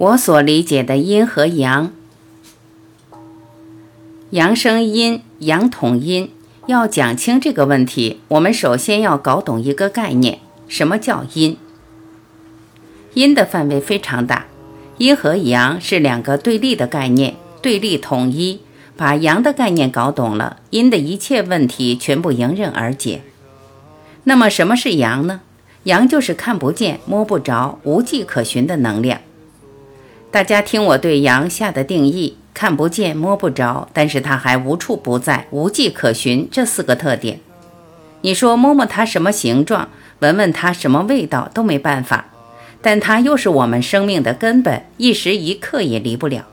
我所理解的阴和阳，阳生阴，阳统阴。要讲清这个问题，我们首先要搞懂一个概念：什么叫阴？阴的范围非常大，阴和阳是两个对立的概念，对立统一。把阳的概念搞懂了，阴的一切问题全部迎刃而解。那么什么是阳呢？阳就是看不见、摸不着、无迹可寻的能量。大家听我对阳下的定义：看不见、摸不着，但是它还无处不在、无迹可寻。这四个特点，你说摸摸它什么形状，闻闻它什么味道都没办法，但它又是我们生命的根本，一时一刻也离不了。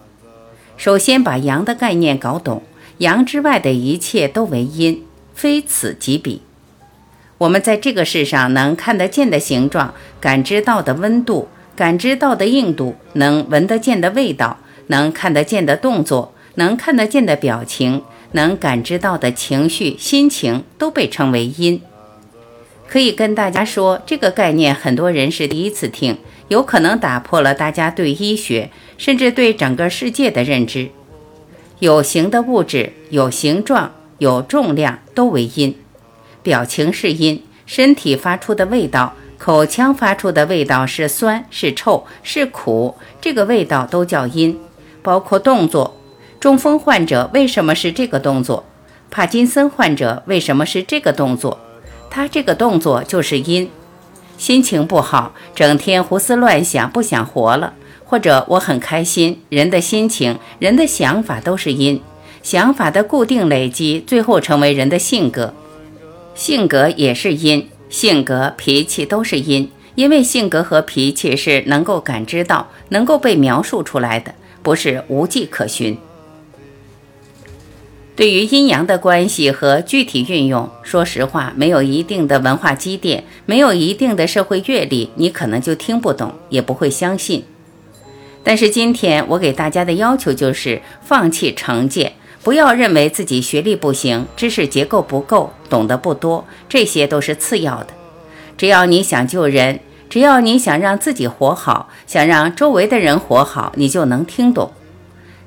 首先把阳的概念搞懂，阳之外的一切都为阴，非此即彼。我们在这个世上能看得见的形状，感知到的温度。感知到的硬度，能闻得见的味道，能看得见的动作，能看得见的表情，能感知到的情绪、心情，都被称为阴。可以跟大家说，这个概念很多人是第一次听，有可能打破了大家对医学，甚至对整个世界的认知。有形的物质，有形状，有重量，都为阴。表情是阴，身体发出的味道。口腔发出的味道是酸、是臭、是苦，这个味道都叫阴。包括动作，中风患者为什么是这个动作？帕金森患者为什么是这个动作？他这个动作就是阴。心情不好，整天胡思乱想，不想活了；或者我很开心，人的心情、人的想法都是阴。想法的固定累积，最后成为人的性格，性格也是阴。性格、脾气都是阴，因为性格和脾气是能够感知到、能够被描述出来的，不是无迹可寻。对于阴阳的关系和具体运用，说实话，没有一定的文化积淀，没有一定的社会阅历，你可能就听不懂，也不会相信。但是今天我给大家的要求就是放弃成见。不要认为自己学历不行，知识结构不够，懂得不多，这些都是次要的。只要你想救人，只要你想让自己活好，想让周围的人活好，你就能听懂。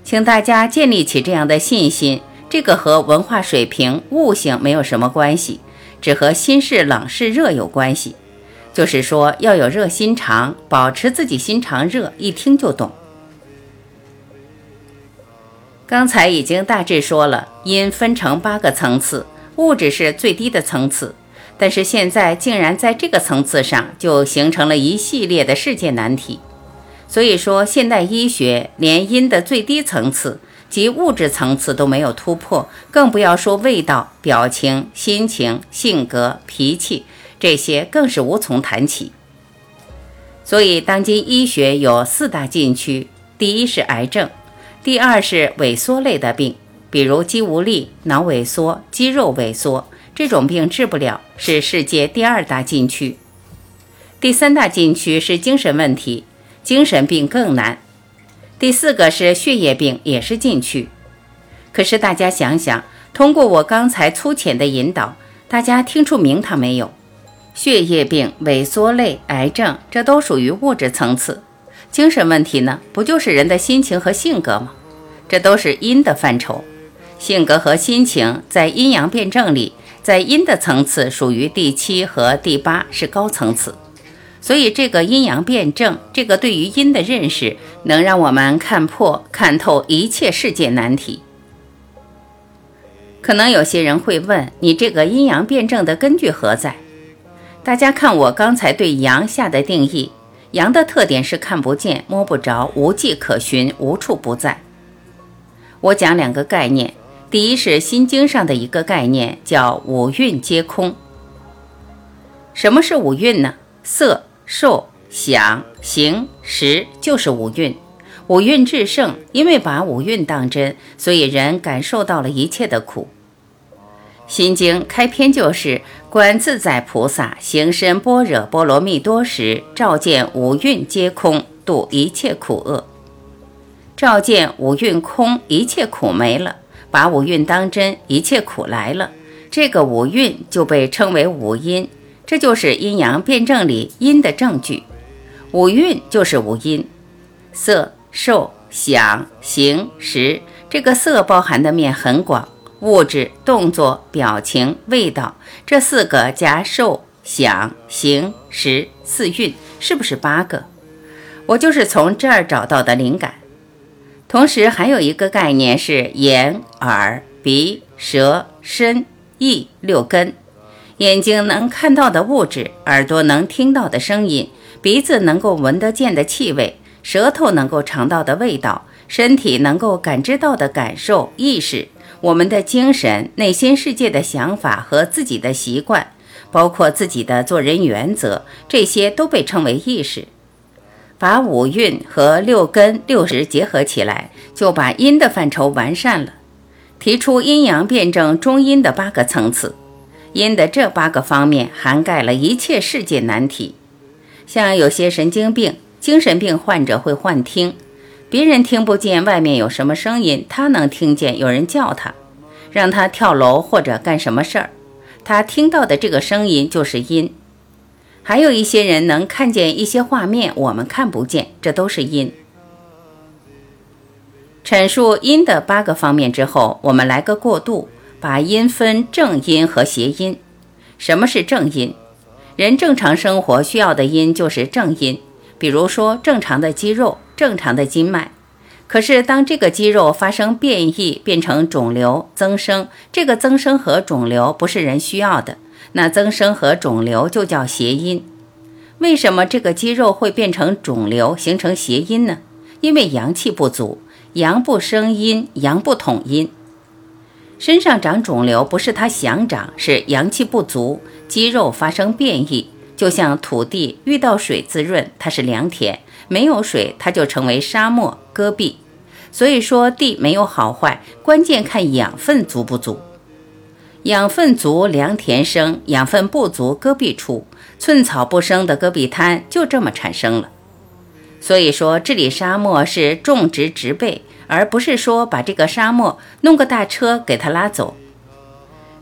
请大家建立起这样的信心，这个和文化水平、悟性没有什么关系，只和心是冷是热有关系。就是说，要有热心肠，保持自己心肠热，一听就懂。刚才已经大致说了，阴分成八个层次，物质是最低的层次，但是现在竟然在这个层次上就形成了一系列的世界难题。所以说，现代医学连阴的最低层次及物质层次都没有突破，更不要说味道、表情、心情、性格、脾气这些，更是无从谈起。所以，当今医学有四大禁区，第一是癌症。第二是萎缩类的病，比如肌无力、脑萎缩、肌肉萎缩这种病治不了，是世界第二大禁区。第三大禁区是精神问题，精神病更难。第四个是血液病，也是禁区。可是大家想想，通过我刚才粗浅的引导，大家听出名堂没有？血液病、萎缩类、癌症，这都属于物质层次。精神问题呢，不就是人的心情和性格吗？这都是阴的范畴。性格和心情在阴阳辩证里，在阴的层次属于第七和第八，是高层次。所以这个阴阳辩证，这个对于阴的认识，能让我们看破、看透一切世界难题。可能有些人会问你，这个阴阳辩证的根据何在？大家看我刚才对阳下的定义。阳的特点是看不见、摸不着、无迹可寻、无处不在。我讲两个概念，第一是《心经》上的一个概念，叫五蕴皆空。什么是五蕴呢？色、受、想、行、识就是五蕴。五蕴至圣，因为把五蕴当真，所以人感受到了一切的苦。心经开篇就是观自在菩萨行深般若波罗蜜多时，照见五蕴皆空，度一切苦厄。照见五蕴空，一切苦没了，把五蕴当真，一切苦来了。这个五蕴就被称为五阴，这就是阴阳辩证里阴的证据。五蕴就是五阴。色、受、想、行、识。这个色包含的面很广，物质、动作、表情、味道这四个加受、想、行、识四蕴，是不是八个？我就是从这儿找到的灵感。同时还有一个概念是眼、耳、鼻、舌、身、意六根。眼睛能看到的物质，耳朵能听到的声音，鼻子能够闻得见的气味，舌头能够尝到的味道，身体能够感知到的感受、意识，我们的精神、内心世界的想法和自己的习惯，包括自己的做人原则，这些都被称为意识。把五蕴和六根、六识结合起来，就把阴的范畴完善了，提出阴阳辩证中阴的八个层次。阴的这八个方面涵盖了一切世界难题，像有些神经病、精神病患者会幻听，别人听不见外面有什么声音，他能听见有人叫他，让他跳楼或者干什么事儿，他听到的这个声音就是阴。还有一些人能看见一些画面，我们看不见，这都是阴。阐述阴的八个方面之后，我们来个过渡。把阴分正阴和邪阴。什么是正阴？人正常生活需要的阴就是正阴，比如说正常的肌肉、正常的筋脉。可是当这个肌肉发生变异，变成肿瘤增生，这个增生和肿瘤不是人需要的，那增生和肿瘤就叫谐音。为什么这个肌肉会变成肿瘤，形成谐音呢？因为阳气不足，阳不生阴，阳不统阴。身上长肿瘤不是他想长，是阳气不足，肌肉发生变异。就像土地遇到水滋润，它是良田；没有水，它就成为沙漠戈壁。所以说地没有好坏，关键看养分足不足。养分足，良田生；养分不足，戈壁出。寸草不生的戈壁滩就这么产生了。所以说治理沙漠是种植植被。而不是说把这个沙漠弄个大车给它拉走。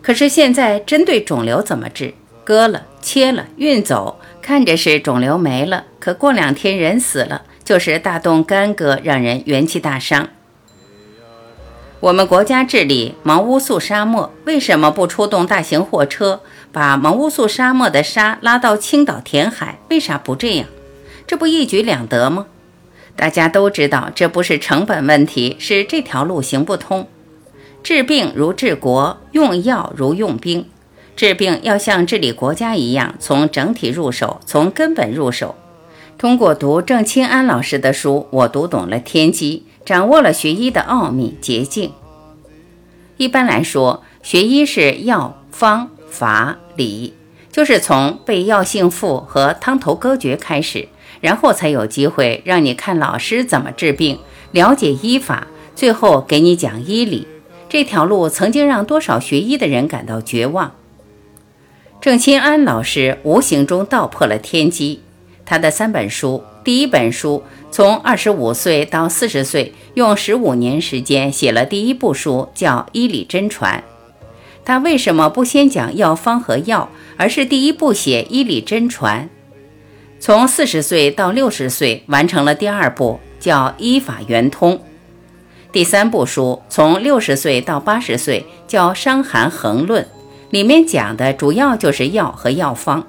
可是现在针对肿瘤怎么治？割了、切了、运走，看着是肿瘤没了，可过两天人死了，就是大动干戈，让人元气大伤。我们国家治理毛乌素沙漠，为什么不出动大型货车把毛乌素沙漠的沙拉到青岛填海？为啥不这样？这不一举两得吗？大家都知道，这不是成本问题，是这条路行不通。治病如治国，用药如用兵。治病要像治理国家一样，从整体入手，从根本入手。通过读郑清安老师的书，我读懂了天机，掌握了学医的奥秘捷径。一般来说，学医是药方法理，就是从背药性赋和汤头歌诀开始。然后才有机会让你看老师怎么治病，了解医法，最后给你讲医理。这条路曾经让多少学医的人感到绝望。郑钦安老师无形中道破了天机。他的三本书，第一本书从二十五岁到四十岁，用十五年时间写了第一部书，叫《医理真传》。他为什么不先讲药方和药，而是第一步写《医理真传》？从四十岁到六十岁，完成了第二部，叫《医法圆通》；第三部书从六十岁到八十岁，叫《伤寒横论》，里面讲的主要就是药和药方。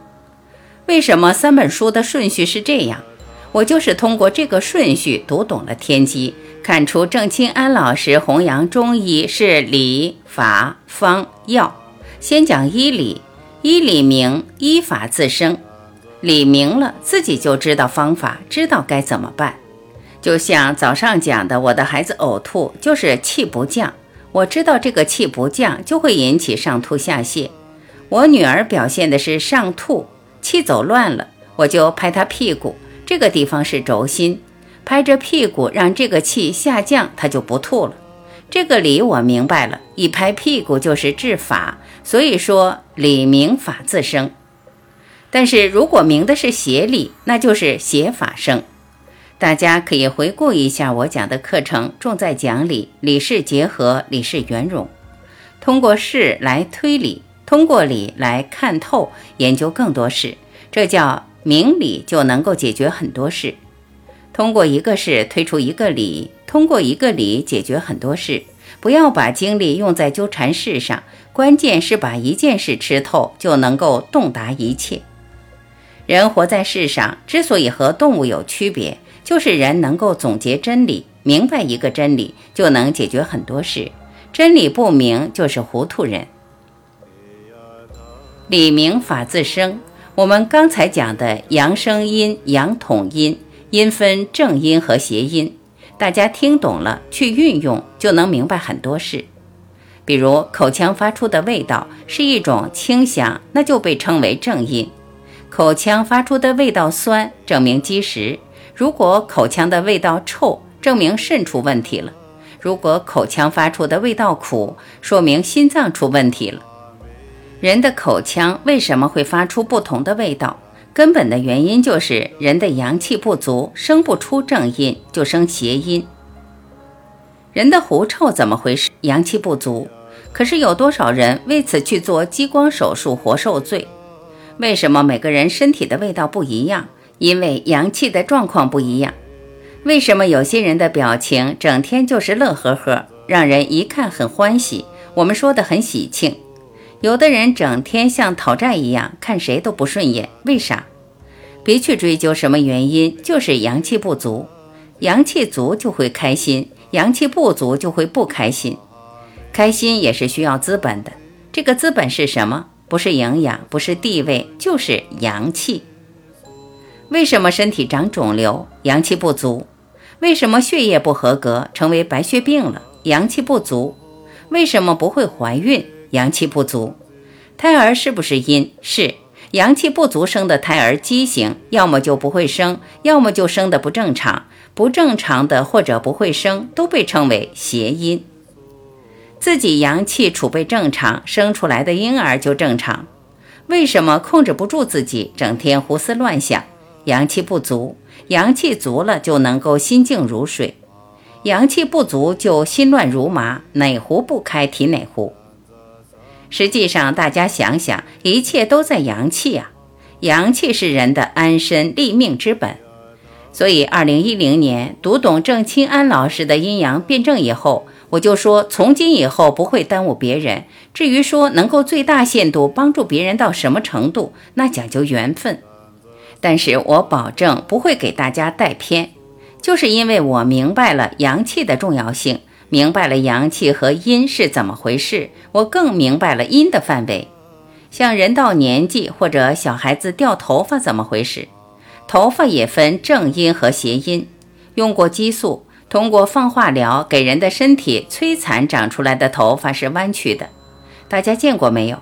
为什么三本书的顺序是这样？我就是通过这个顺序读懂了天机，看出郑清安老师弘扬中医是理、法、方、药。先讲医理，医理明，医法自生。理明了，自己就知道方法，知道该怎么办。就像早上讲的，我的孩子呕吐就是气不降，我知道这个气不降就会引起上吐下泻。我女儿表现的是上吐，气走乱了，我就拍她屁股，这个地方是轴心，拍着屁股让这个气下降，她就不吐了。这个理我明白了，一拍屁股就是治法，所以说理明法自生。但是如果明的是邪理，那就是邪法生。大家可以回顾一下我讲的课程，重在讲理，理事结合，理事圆融，通过事来推理，通过理来看透，研究更多事，这叫明理就能够解决很多事。通过一个事推出一个理，通过一个理解决很多事。不要把精力用在纠缠事上，关键是把一件事吃透，就能够洞达一切。人活在世上，之所以和动物有区别，就是人能够总结真理，明白一个真理，就能解决很多事。真理不明，就是糊涂人。理明法自生。我们刚才讲的阳生阴，阳统阴，阴分正阴和邪阴，大家听懂了，去运用就能明白很多事。比如口腔发出的味道是一种清香，那就被称为正阴；口腔发出的味道酸，证明积食；如果口腔的味道臭，证明肾出问题了；如果口腔发出的味道苦，说明心脏出问题了。人的口腔为什么会发出不同的味道？根本的原因就是人的阳气不足，生不出正阴，就生邪阴。人的狐臭怎么回事？阳气不足。可是有多少人为此去做激光手术，活受罪？为什么每个人身体的味道不一样？因为阳气的状况不一样。为什么有些人的表情整天就是乐呵呵，让人一看很欢喜？我们说的很喜庆。有的人整天像讨债一样，看谁都不顺眼，为啥？别去追究什么原因，就是阳气不足。阳气足就会开心，阳气不足就会不开心。开心也是需要资本的，这个资本是什么？不是营养，不是地位，就是阳气。为什么身体长肿瘤？阳气不足。为什么血液不合格，成为白血病了？阳气不足。为什么不会怀孕？阳气不足，胎儿是不是阴？是阳气不足生的胎儿畸形，要么就不会生，要么就生的不正常。不正常的或者不会生，都被称为邪阴。自己阳气储备正常，生出来的婴儿就正常。为什么控制不住自己，整天胡思乱想？阳气不足，阳气足了就能够心静如水，阳气不足就心乱如麻，哪壶不开提哪壶。实际上，大家想想，一切都在阳气啊！阳气是人的安身立命之本。所以，二零一零年读懂郑清安老师的阴阳辩证以后，我就说，从今以后不会耽误别人。至于说能够最大限度帮助别人到什么程度，那讲究缘分。但是我保证不会给大家带偏，就是因为我明白了阳气的重要性。明白了阳气和阴是怎么回事，我更明白了阴的范围。像人到年纪或者小孩子掉头发怎么回事？头发也分正阴和邪阴。用过激素，通过放化疗给人的身体摧残长出来的头发是弯曲的，大家见过没有？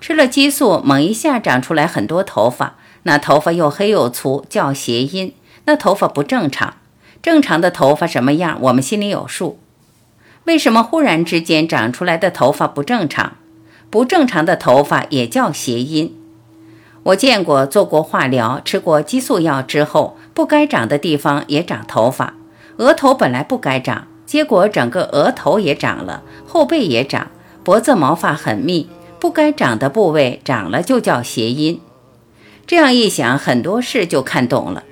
吃了激素猛一下长出来很多头发，那头发又黑又粗，叫邪阴。那头发不正常，正常的头发什么样，我们心里有数。为什么忽然之间长出来的头发不正常？不正常的头发也叫谐音。我见过做过化疗、吃过激素药之后，不该长的地方也长头发。额头本来不该长，结果整个额头也长了，后背也长，脖子毛发很密，不该长的部位长了就叫谐音。这样一想，很多事就看懂了。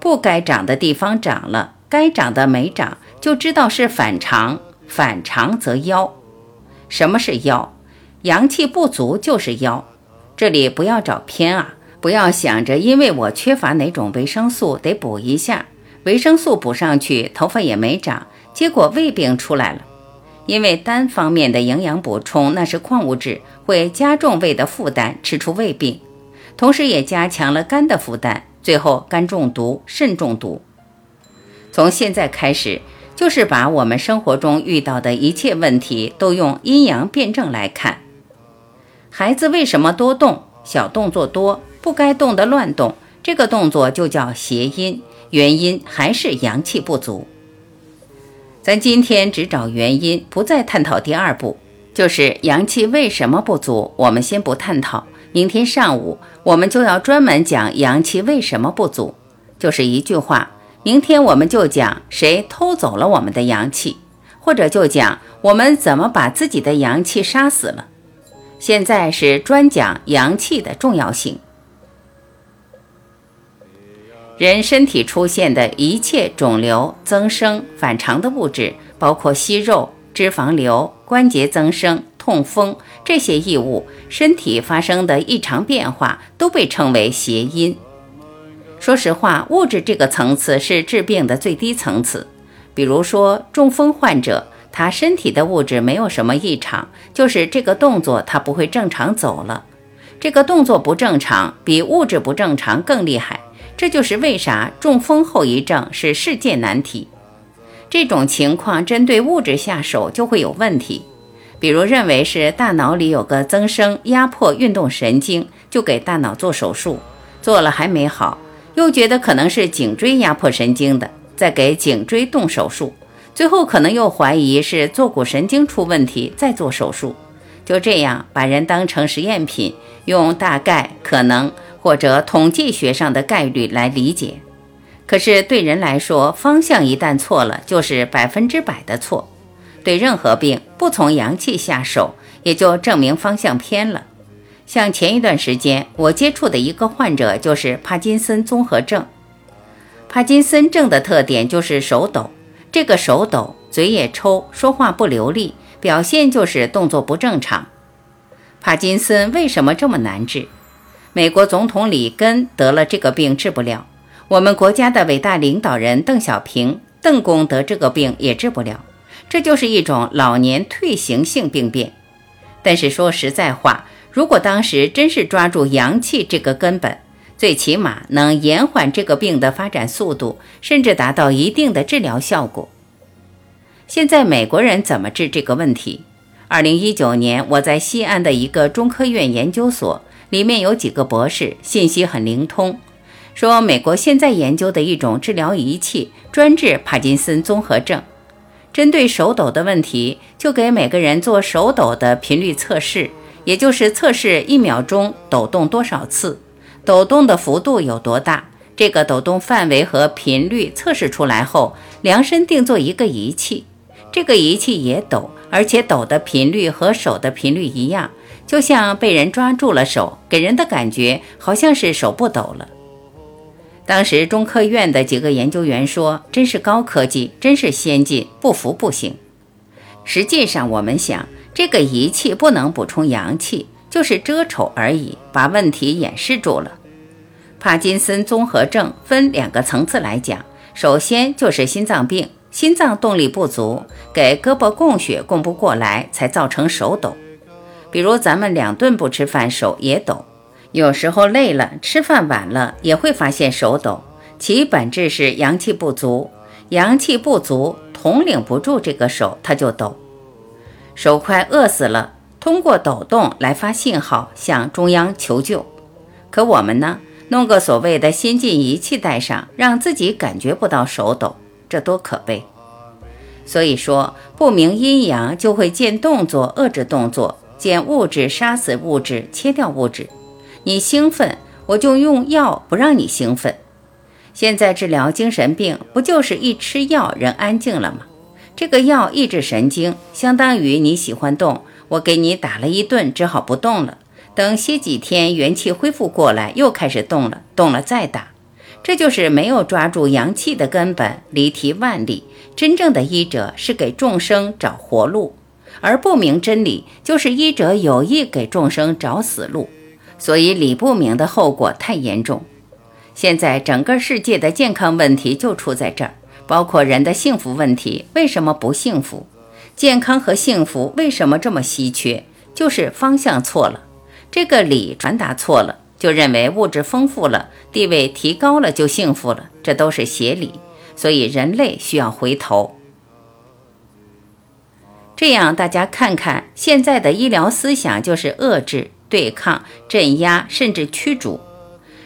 不该长的地方长了，该长的没长，就知道是反常。反常则夭。什么是夭？阳气不足就是夭。这里不要找偏啊，不要想着因为我缺乏哪种维生素得补一下，维生素补上去头发也没长，结果胃病出来了。因为单方面的营养补充那是矿物质，会加重胃的负担，吃出胃病，同时也加强了肝的负担，最后肝中毒、肾中毒。从现在开始。就是把我们生活中遇到的一切问题都用阴阳辩证来看。孩子为什么多动？小动作多，不该动的乱动，这个动作就叫邪阴。原因还是阳气不足。咱今天只找原因，不再探讨第二步，就是阳气为什么不足。我们先不探讨，明天上午我们就要专门讲阳气为什么不足，就是一句话。明天我们就讲谁偷走了我们的阳气，或者就讲我们怎么把自己的阳气杀死了。现在是专讲阳气的重要性。人身体出现的一切肿瘤、增生、反常的物质，包括息肉、脂肪瘤、关节增生、痛风这些异物，身体发生的异常变化，都被称为邪因。说实话，物质这个层次是治病的最低层次。比如说，中风患者，他身体的物质没有什么异常，就是这个动作他不会正常走了。这个动作不正常，比物质不正常更厉害。这就是为啥中风后遗症是世界难题。这种情况针对物质下手就会有问题，比如认为是大脑里有个增生压迫运动神经，就给大脑做手术，做了还没好，又觉得可能是颈椎压迫神经的，再给颈椎动手术，最后可能又怀疑是坐骨神经出问题，再做手术，就这样把人当成实验品，用大概可能。或者统计学上的概率来理解，可是对人来说，方向一旦错了，就是百分之百的错。对任何病，不从阳气下手，也就证明方向偏了。像前一段时间我接触的一个患者，就是帕金森综合症。帕金森症的特点就是手抖，这个手抖，嘴也抽，说话不流利，表现就是动作不正常。帕金森为什么这么难治？美国总统里根得了这个病治不了，我们国家的伟大领导人邓小平、邓公得这个病也治不了，这就是一种老年退行性病变。但是说实在话，如果当时真是抓住阳气这个根本，最起码能延缓这个病的发展速度，甚至达到一定的治疗效果。现在美国人怎么治这个问题？二零一九年，我在西安的一个中科院研究所。里面有几个博士，信息很灵通，说美国现在研究的一种治疗仪器，专治帕金森综合症。针对手抖的问题，就给每个人做手抖的频率测试，也就是测试一秒钟抖动多少次，抖动的幅度有多大，这个抖动范围和频率测试出来后，量身定做一个仪器，这个仪器也抖，而且抖的频率和手的频率一样。就像被人抓住了手，给人的感觉好像是手不抖了。当时中科院的几个研究员说：“真是高科技，真是先进，不服不行。”实际上，我们想，这个仪器不能补充阳气，就是遮丑而已，把问题掩饰住了。帕金森综合症分两个层次来讲，首先就是心脏病，心脏动力不足，给胳膊供血供不过来，才造成手抖。比如咱们两顿不吃饭，手也抖；有时候累了，吃饭晚了，也会发现手抖。其本质是阳气不足，阳气不足统领不住这个手，它就抖。手快饿死了，通过抖动来发信号，向中央求救。可我们呢，弄个所谓的先进仪器带上，让自己感觉不到手抖，这多可悲！所以说，不明阴阳就会见动作遏制动作。见物质杀死物质，切掉物质。你兴奋，我就用药不让你兴奋。现在治疗精神病，不就是一吃药人安静了吗？这个药抑制神经，相当于你喜欢动，我给你打了一顿，只好不动了。等歇几天，元气恢复过来，又开始动了，动了再打。这就是没有抓住阳气的根本，离题万里。真正的医者是给众生找活路。而不明真理，就是医者有意给众生找死路，所以理不明的后果太严重。现在整个世界的健康问题就出在这儿，包括人的幸福问题，为什么不幸福？健康和幸福为什么这么稀缺？就是方向错了，这个理传达错了，就认为物质丰富了，地位提高了就幸福了，这都是邪理。所以人类需要回头。这样，大家看看现在的医疗思想，就是遏制、对抗、镇压，甚至驱逐。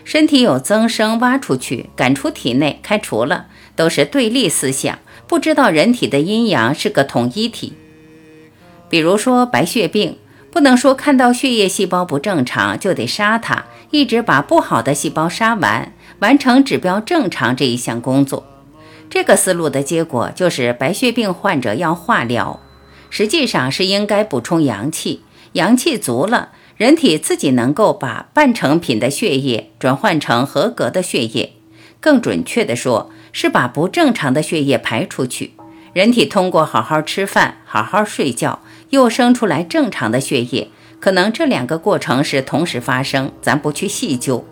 身体有增生，挖出去，赶出体内，开除了，都是对立思想。不知道人体的阴阳是个统一体。比如说白血病，不能说看到血液细胞不正常就得杀它，一直把不好的细胞杀完，完成指标正常这一项工作。这个思路的结果就是白血病患者要化疗。实际上是应该补充阳气，阳气足了，人体自己能够把半成品的血液转换成合格的血液，更准确地说，是把不正常的血液排出去。人体通过好好吃饭、好好睡觉，又生出来正常的血液，可能这两个过程是同时发生，咱不去细究。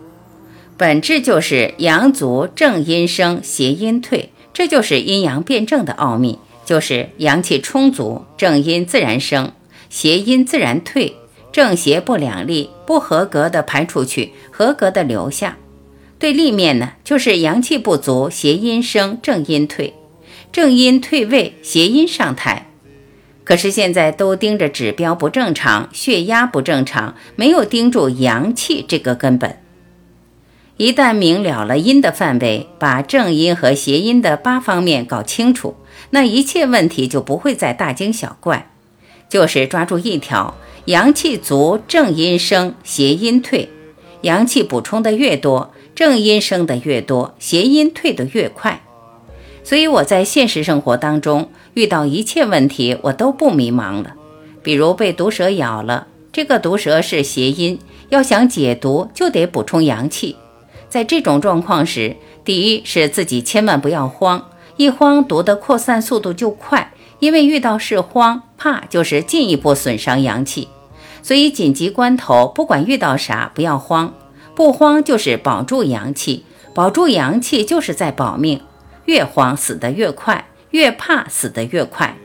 本质就是阳足正阴生，邪阴退，这就是阴阳辩证的奥秘，就是阳气充足，正阴自然生，邪阴自然退，正邪不两立，不合格的排出去，合格的留下。对立面呢，就是阳气不足，邪阴生，正阴退。正阴退位，邪阴上台。可是现在都盯着指标不正常，血压不正常，没有盯住阳气这个根本。一旦明了了阴的范围，把正阴和邪阴的八方面搞清楚，那一切问题就不会再大惊小怪。就是抓住一条：阳气足，正阴生，邪阴退。阳气补充的越多，正阴生的越多，邪阴退得越快。所以我在现实生活当中遇到一切问题，我都不迷茫了。比如被毒蛇咬了，这个毒蛇是邪阴，要想解毒就得补充阳气。在这种状况时，第一是自己千万不要慌，一慌毒的扩散速度就快，因为遇到是慌怕就是进一步损伤阳气。所以紧急关头，不管遇到啥，不要慌，不慌就是保住阳气，保住阳气就是在保命。越慌死得越快，越怕死得越快，